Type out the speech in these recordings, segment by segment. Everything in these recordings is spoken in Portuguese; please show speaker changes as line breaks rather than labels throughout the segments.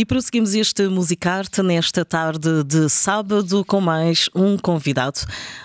E prosseguimos este Musicarte nesta tarde de sábado com mais um convidado.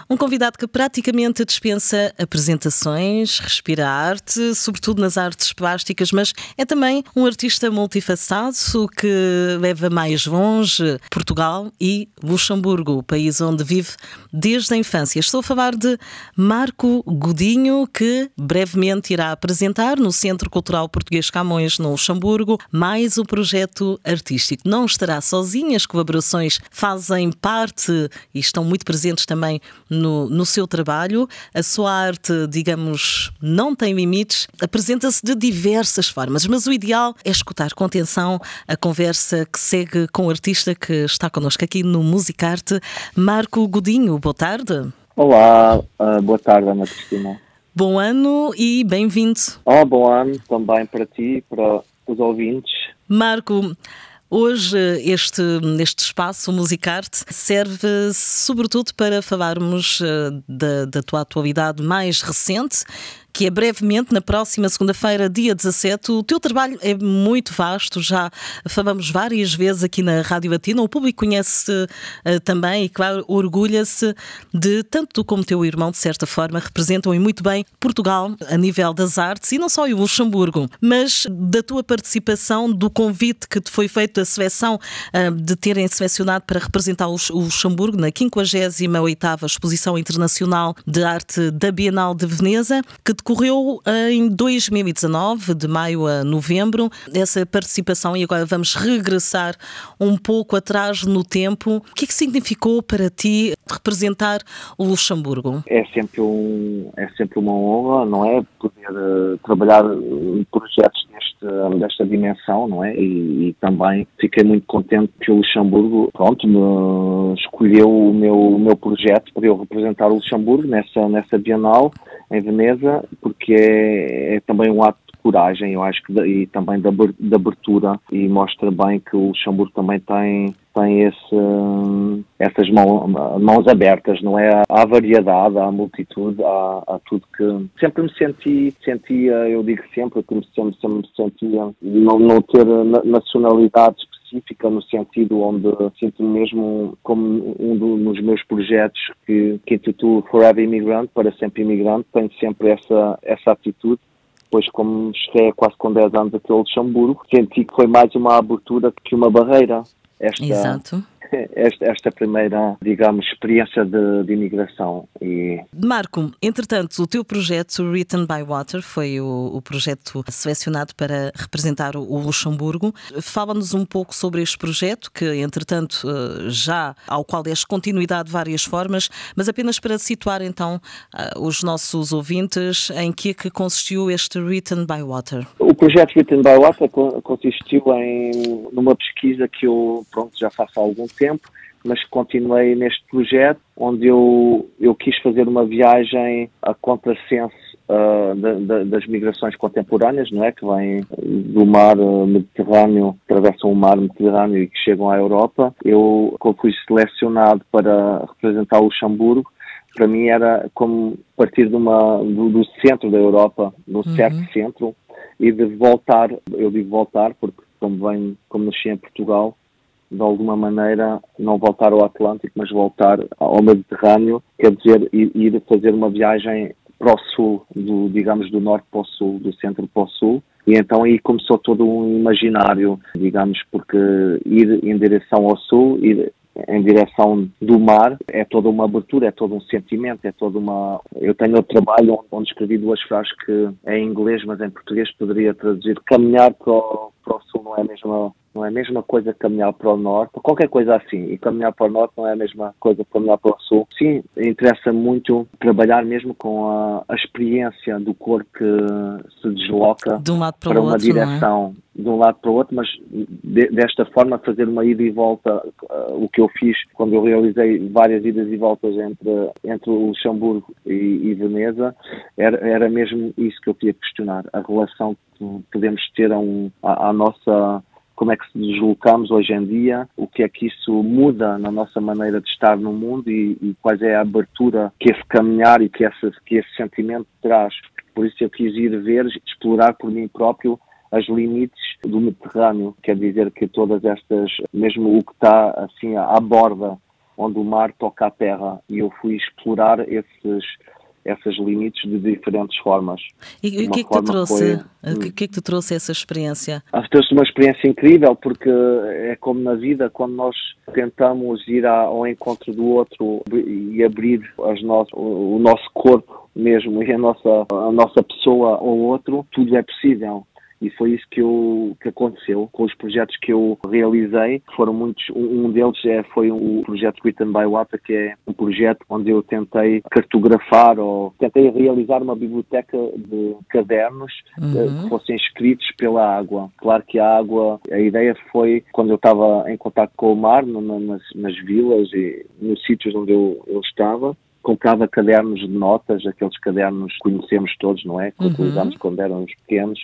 Um convidado que praticamente dispensa apresentações, respira arte, sobretudo nas artes plásticas, mas é também um artista multifacetado que leva mais longe Portugal e Luxemburgo, o país onde vive desde a infância. Estou a falar de Marco Godinho, que brevemente irá apresentar no Centro Cultural Português Camões, no Luxemburgo, mais o projeto artístico artístico. Não estará sozinha, as colaborações fazem parte e estão muito presentes também no, no seu trabalho. A sua arte, digamos, não tem limites, apresenta-se de diversas formas, mas o ideal é escutar com atenção a conversa que segue com o artista que está connosco aqui no Musicarte, Marco Godinho. Boa tarde.
Olá, uh, boa tarde, Ana Cristina.
Bom ano e bem-vindo.
Oh, bom ano também para ti e para os ouvintes.
Marco, Hoje, este, este espaço Musicarte serve sobretudo para falarmos eh, da, da tua atualidade mais recente que é brevemente na próxima segunda-feira, dia 17. O teu trabalho é muito vasto, já falamos várias vezes aqui na Rádio Latina. O público conhece uh, também e, claro, orgulha-se de tanto tu como teu irmão, de certa forma, representam e muito bem Portugal a nível das artes e não só o Luxemburgo, mas da tua participação, do convite que te foi feito da seleção uh, de terem selecionado para representar o, Luxemburgo na 58ª Exposição Internacional de Arte da Bienal de Veneza, que decorreu eh, em 2019, de maio a novembro, essa participação, e agora vamos regressar um pouco atrás no tempo. O que é que significou para ti representar o Luxemburgo?
É sempre, um, é sempre uma honra, não é? Poder uh, trabalhar em projetos deste, desta dimensão, não é? E, e, também fiquei muito contente que o Luxemburgo, pronto, me escolheu o meu, o meu projeto para eu representar o Luxemburgo nessa, nessa Bienal em Veneza, porque é, é também um ato coragem, eu acho que e também de abertura e mostra bem que o Luxemburgo também tem tem esse, essas mãos, abertas, não é? Há variedade, há multitude, há, há, tudo que sempre me senti, sentia, eu digo sempre que me sempre, sempre me sentia não, não ter nacionalidade específica no sentido onde sinto-me mesmo como um dos meus projetos que, que intitulo Forever Immigrant, para sempre imigrante, tenho sempre essa, essa atitude depois como cheguei quase com 10 anos aqui ao Luxemburgo, senti que foi mais uma abertura que uma barreira.
Esta, Exato
esta, esta primeira, digamos, experiência de, de, imigração. E...
Marco, entretanto, o teu projeto Written by Water foi o, o projeto selecionado para representar o, Luxemburgo. Fala-nos um pouco sobre este projeto, que entretanto eh, já ao qual deste continuidade de várias formas, mas apenas para situar então eh, os nossos ouvintes em que é que consistiu este Written by Water.
O projeto Written by Water consistiu em numa pesquisa que eu pronto já faço há algum tempo tempo, mas continuei neste projeto onde eu, eu quis fazer uma viagem a contrassenso uh, da, da, das migrações contemporâneas, não é? Que vêm do mar uh, Mediterrâneo, atravessam o mar Mediterrâneo e que chegam à Europa. Eu, quando fui selecionado para representar o Luxemburgo, para mim era como partir de uma, do, do centro da Europa, do uhum. certo centro, e de voltar, eu digo voltar porque como, venho, como nasci em Portugal, de alguma maneira, não voltar ao Atlântico, mas voltar ao Mediterrâneo, quer dizer, ir fazer uma viagem para o sul, do, digamos, do norte para o sul, do centro para o sul. E então aí começou todo um imaginário, digamos, porque ir em direção ao sul, ir em direção do mar é toda uma abertura, é todo um sentimento, é toda uma. Eu tenho outro trabalho onde escrevi duas frases que é em inglês, mas em português poderia traduzir caminhar para o, para o sul não é a mesma não é a mesma coisa caminhar para o norte, qualquer coisa assim. E caminhar para o norte não é a mesma coisa caminhar para o sul. Sim, interessa muito trabalhar mesmo com a, a experiência do corpo que se desloca
de um para,
para
uma
outro, direção, é? de um lado para o outro, mas de, desta forma fazer uma ida e volta, uh, o que eu fiz quando eu realizei várias idas e voltas entre, entre o Luxemburgo e, e Veneza, era, era mesmo isso que eu queria questionar, a relação que podemos ter a, um, a nossa como é que se deslocamos hoje em dia, o que é que isso muda na nossa maneira de estar no mundo e, e quais é a abertura que esse caminhar e que esse, que esse sentimento traz. Por isso eu quis ir ver, explorar por mim próprio as limites do Mediterrâneo. Quer dizer que todas estas, mesmo o que está assim à borda, onde o mar toca a terra, e eu fui explorar esses essas limites de diferentes formas.
E o que é que te trouxe? Foi... O que é que te trouxe essa experiência?
Ah, trouxe uma experiência incrível porque é como na vida quando nós tentamos ir ao encontro do outro e abrir no... o nosso corpo mesmo e a nossa a nossa pessoa ao outro, tudo é possível e foi isso que, eu, que aconteceu com os projetos que eu realizei. Foram muitos, um deles é, foi o projeto Written by Water, que é um projeto onde eu tentei cartografar ou tentei realizar uma biblioteca de cadernos eh, uhum. que fossem escritos pela água. Claro que a água, a ideia foi quando eu estava em contato com o mar, nas, nas vilas e nos sítios onde eu, eu estava, comprava cadernos de notas, aqueles cadernos que conhecemos todos, não é? Que uhum. utilizámos quando éramos pequenos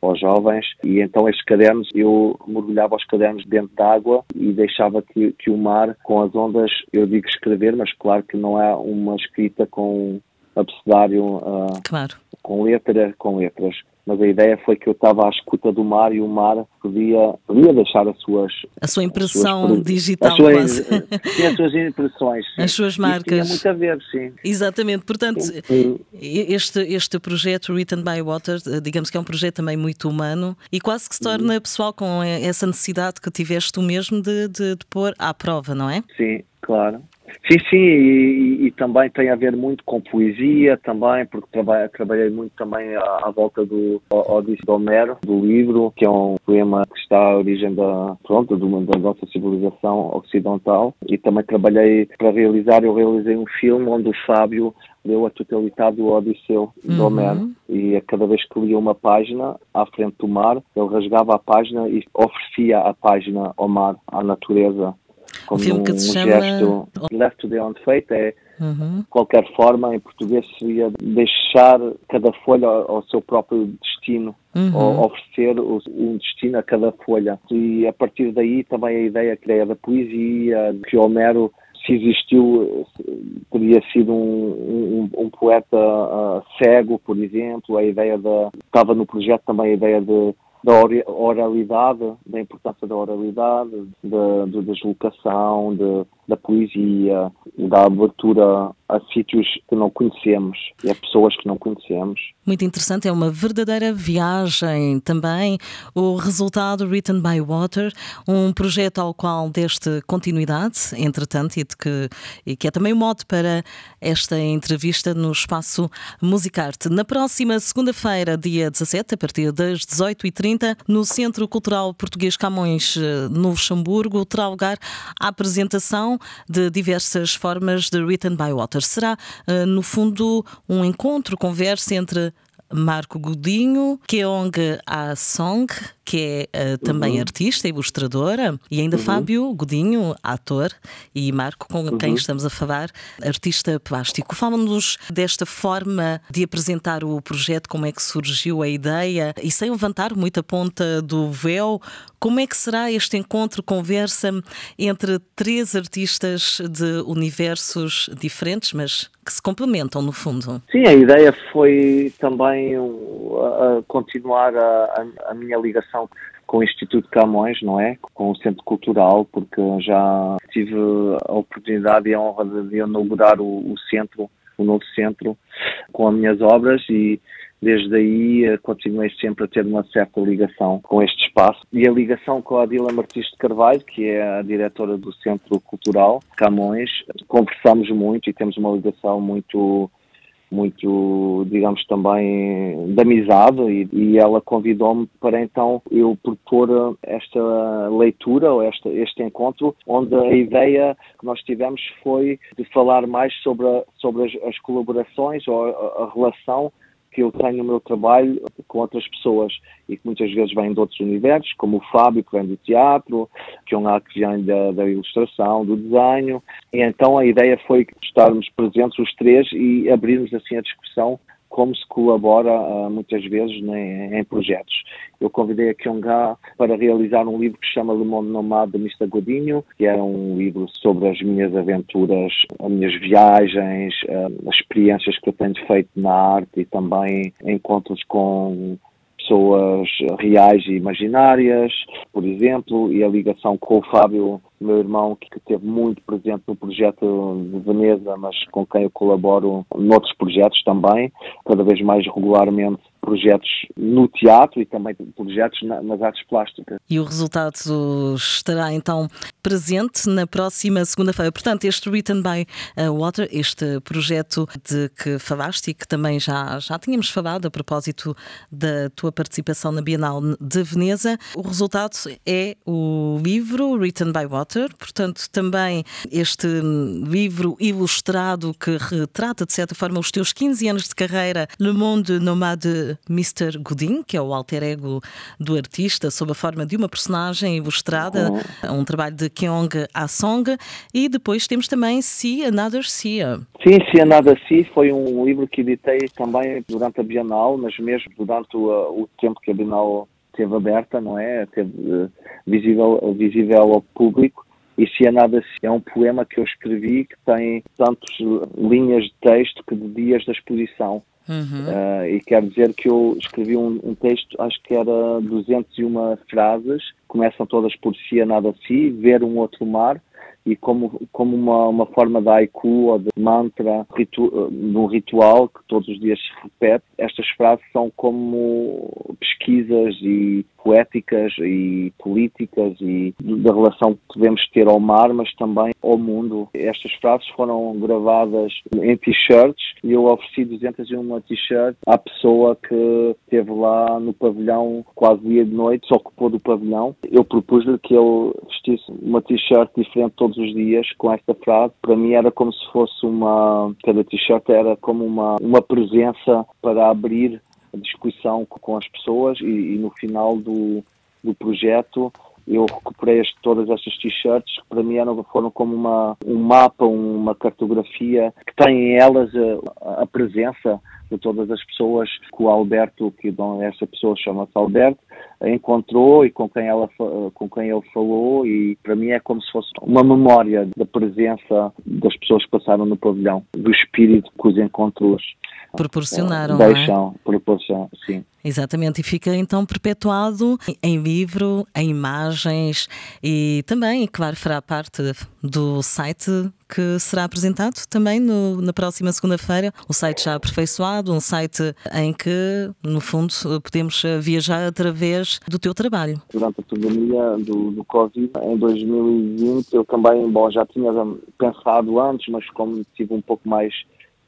ou jovens. E então estes cadernos, eu mergulhava os cadernos dentro da água e deixava que, que o mar, com as ondas, eu digo escrever, mas claro que não é uma escrita com abecedário, uh,
claro.
com letra, com letras mas a ideia foi que eu estava à escuta do mar e o mar podia, podia deixar as suas...
A sua impressão suas, digital
as suas, sim, as suas impressões. Sim.
As suas marcas.
Isso tinha muito a ver, sim.
Exatamente, portanto, sim. este, este projeto Written by Water, digamos que é um projeto também muito humano e quase que se torna pessoal com essa necessidade que tiveste tu mesmo de, de, de pôr à prova, não é?
Sim, claro. Sim, sim, e, e, também tem a ver muito com poesia também, porque trabalhei, trabalhei muito também à, à volta do Odisseia de Homero, do livro, que é um poema que está à origem da, pronto, da nossa civilização ocidental, e também trabalhei para realizar, eu realizei um filme onde o Fábio leu a totalidade do Odisseu de uhum. Homero. E a cada vez que lia uma página à frente do mar, ele rasgava a página e oferecia a página ao mar, à natureza como
um, que
um
chama...
gesto left to the own fate, é uhum. qualquer forma, em português seria deixar cada folha ao, seu próprio destino, uhum. ou oferecer um destino a cada folha. E a partir daí também a ideia, a ideia da poesia, que Homero se existiu, teria sido um, um, um poeta uh, cego, por exemplo, a ideia da estava no projeto também a ideia de da oralidade, da importância da oralidade, da, da deslocação, de, da poesia, da abertura a sítios que não conhecemos e a pessoas que não conhecemos.
Muito interessante, é uma verdadeira viagem também. O resultado Written by Water, um projeto ao qual deste continuidade, entretanto, e, que, e que é também o um modo para esta entrevista no espaço Musicarte. Na próxima segunda-feira, dia 17, a partir das 18h30, no Centro Cultural Português Camões, eh, no Luxemburgo, terá lugar a apresentação de diversas formas de Written by Water. Será, eh, no fundo, um encontro, conversa entre Marco Godinho, Keong A Song, que é uh, também uhum. artista, ilustradora, e ainda uhum. Fábio Godinho, ator, e Marco, com uhum. quem estamos a falar, artista plástico. Fala-nos desta forma de apresentar o projeto, como é que surgiu a ideia, e sem levantar muita ponta do véu, como é que será este encontro, conversa entre três artistas de universos diferentes, mas que se complementam no fundo?
Sim, a ideia foi também uh, continuar a, a, minha ligação com o Instituto Camões, não é? Com o Centro Cultural, porque já tive a oportunidade e a honra de inaugurar o, o centro, o novo centro, com as minhas obras e desde aí eh, continuei sempre a ter uma certa ligação com este espaço e a ligação com a Adila Martins de Carvalho, que é a diretora do Centro Cultural Camões. Conversamos muito e temos uma ligação muito muito, digamos, também de amizade e, e ela convidou-me para então eu propor esta leitura ou esta, este encontro, onde a ideia que nós tivemos foi de falar mais sobre, a, sobre as, as colaborações ou a, a relação que eu tenho no meu trabalho com outras pessoas e que muitas vezes vêm de outros universos, como o Fábio, que vem do teatro, que é um que vem da, da, ilustração, do desenho. E então a ideia foi estarmos presentes os três e abrirmos assim a discussão como se colabora uh, muitas vezes em, em, projetos. Eu convidei a Kyongha para realizar um livro que se chama Le Monde Nomade de Mr. Godinho, que era um livro sobre as minhas aventuras, as minhas viagens, uh, as experiências que eu tenho feito na arte e também encontros com pessoas reais e imaginárias, por exemplo, e a ligação com o Fábio, meu irmão, que esteve muito presente no projeto de Veneza, mas com quem eu colaboro noutros projetos também, cada vez mais regularmente projetos no teatro e também projetos nas artes plásticas.
E o resultado estará então presente na próxima segunda-feira. Portanto, este Written by uh, Water, este projeto de que falaste e que também já, já tínhamos falado a propósito da tua participação na Bienal de Veneza, o resultado é o livro Written by Water, portanto, também este livro ilustrado que retrata, de certa forma, os teus 15 anos de carreira Le Monde Nomade Mr. Godin, que é o alter ego do artista, sob a forma de uma personagem ilustrada, uhum. um trabalho de Kyong Ah-song, e depois temos também See Another Sia.
Sim, See Another Sea foi um livro que editei também durante a Bienal, mas mesmo durante o, o tempo que a Bienal teve aberta, não é? Teve uh, visível, visível ao público. E se é nada é um poema que eu escrevi que tem tantas linhas de texto que de dias da exposição. Uhum. Uh, e quero dizer que eu escrevi um, um, texto, acho que era 201 frases, começam todas por si, a nada si, ver um outro mar, e como, como uma, uma forma de haiku ou de mantra, ritu, num ritual que todos os dias se repete, estas frases são como pesquisas e poéticas e políticas e da relação que devemos ter ao mar, mas também ao mundo. Estas frases foram gravadas em t-shirts e eu ofereci 201 t-shirts à pessoa que esteve lá no pavilhão quase dia e noite, se ocupou do pavilhão. Eu propus-lhe que ele vestisse uma t-shirt diferente todos os dias com esta frase. Para mim era como se fosse uma, cada t-shirt era como uma, uma presença para abrir a discussão com as pessoas e, e no final do, do projeto eu recuperei todas estas t-shirts que para mim eram, foram como uma, um mapa, uma cartografia que tem em elas a, a presença de todas as pessoas que o Alberto, que essa pessoa chama-se Alberto, encontrou e com quem, ela, com quem ele falou e para mim é como se fosse uma memória da presença das pessoas que passaram no pavilhão, do espírito que os encontrou
proporcionaram.
Deixam, é? proporcionam, sim.
Exatamente, e fica então perpetuado em livro, em imagens e também, claro, fará parte do site que será apresentado também no, na próxima segunda-feira. O site já aperfeiçoado, um site em que, no fundo, podemos viajar através do teu trabalho.
Durante a pandemia do, do Covid, em 2020, eu também, bom, já tinha pensado antes, mas como tive um pouco mais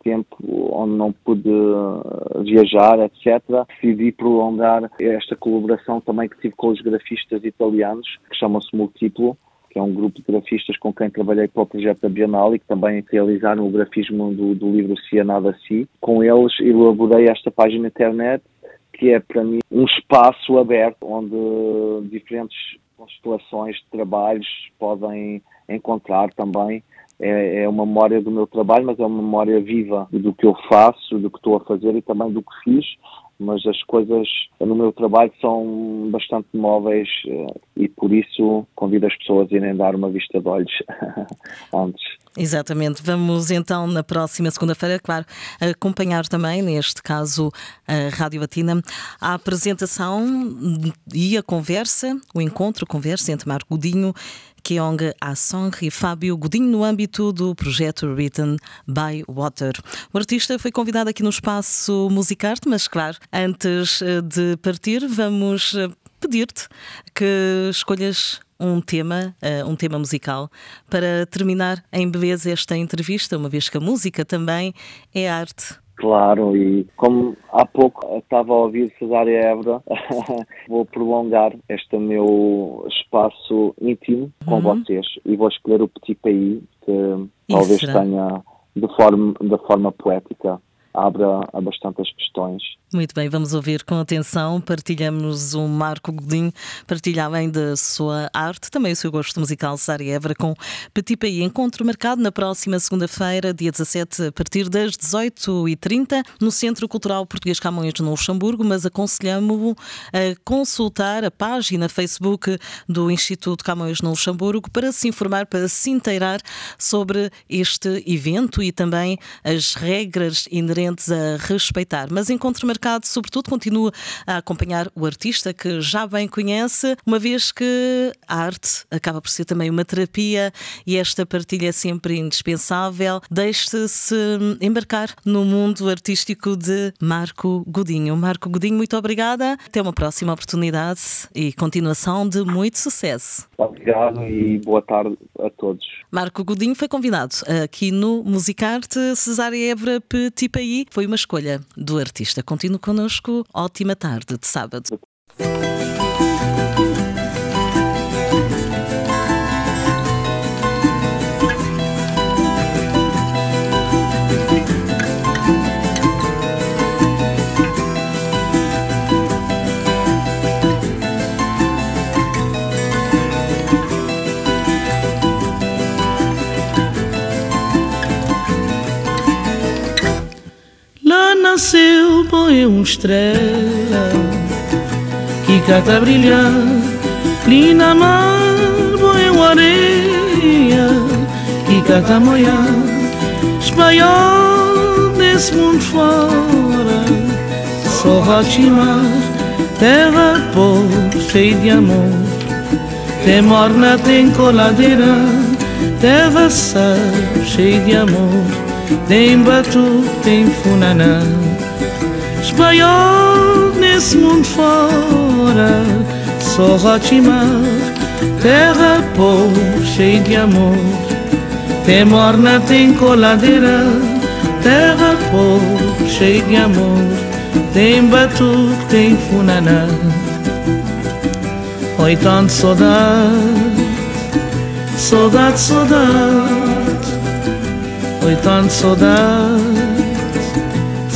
tempo onde não pude eh, viajar, etc., decidi prolongar esta colaboração também que tive com os grafistas italianos, que chamam-se Multiplo, que é um grupo de grafistas com quem trabalhei para o projeto da Bienal e que também realizaram o grafismo do, do livro Se Nada Si. Com eles elaborei esta página internet, que é para mim um espaço aberto onde diferentes constelações de trabalhos podem encontrar também é, é, uma memória do meu trabalho, mas é uma memória viva do que eu faço, do que estou a fazer e também do que fiz. Mas as coisas no meu trabalho são bastante móveis eh, e por isso convido as pessoas a irem dar uma vista de olhos antes.
Exatamente. Vamos então na próxima segunda-feira, claro, acompanhar também, neste caso, a Rádio Latina, a apresentação e a conversa, o encontro, conversa entre Marco Godinho Keong Asong e Fábio Godinho no âmbito do projeto Written by Water. O artista foi convidado aqui no espaço Musicarte, mas claro, antes eh, de partir, vamos eh, pedir-te que escolhas um tema, uh, um tema musical, para terminar em beleza esta entrevista, uma vez que a música também é arte
Claro, e como há pouco estava a ouvir Cesária Évora, vou prolongar este meu espaço íntimo com uhum. vocês e vou escolher o Petit Pays, que Isso talvez será? tenha de forma, de forma poética abra a bastantes questões.
Muito bem, vamos ouvir com atenção. Partilhamos o Marco Godinho, partilha além da sua arte, também o seu gosto musical, Sari Évora, com Petit Pays. Encontro marcado na próxima segunda-feira, dia 17, a partir das 18h30, no Centro Cultural Português Camões no Luxemburgo, mas aconselhamos-o a consultar a página Facebook do Instituto Camões no Luxemburgo para se informar, para se inteirar sobre este evento e também as regras inerentes a respeitar. Mas encontro marcado, sobretudo, continua a acompanhar o artista que já bem conhece, uma vez que a arte acaba por ser também uma terapia e esta partilha é sempre indispensável. Deixe-se embarcar no mundo artístico de Marco Godinho. Marco Godinho, muito obrigada. Até uma próxima oportunidade e continuação de muito sucesso.
Obrigado e boa tarde a todos.
Marco Godinho foi convidado aqui no Musicarte Cesária Évora Petit Pays foi uma escolha do artista. Continue connosco. Ótima tarde de sábado.
Estrela que cata brilhar, ali na mar, uma areia que cata moiar, espanhol desse mundo fora, só rotimar, terra pobre, cheia de amor, tem morna, tem coladeira, terra sal, cheia de amor. Tem batu, tem funaná Espanhol nesse mundo fora Só Rotimar, terra pobre, cheia de amor. Tem morna, tem coladeira. Terra pobre, cheia de amor. Tem batu, tem funaná. Oi, tanto saudade Saudade, saudade. Foi tanta saudade,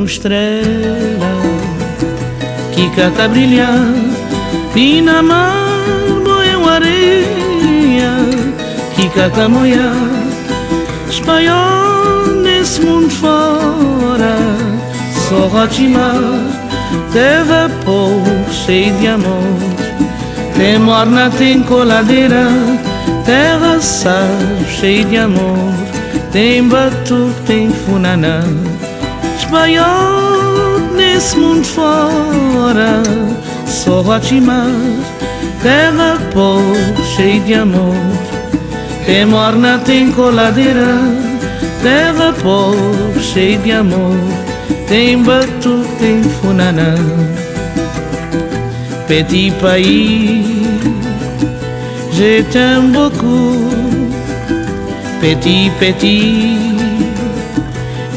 Moia estrela que cata brilhar e na mar moia uma areia que cata moiar espanhol nesse mundo fora só rotimar terra pouco cheio de amor. Tem morna, tem coladeira terra sal cheio de amor. Tem batu, tem funaná Espanhol nesse mundo fora. Só Rotimar Terra pobre, cheia de amor. Tem morna, tem coladeira Terra pobre, cheia de amor. Tem batu, tem funaná. Petit pays Je t'aime beaucoup. Petit, petit,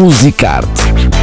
Musicarte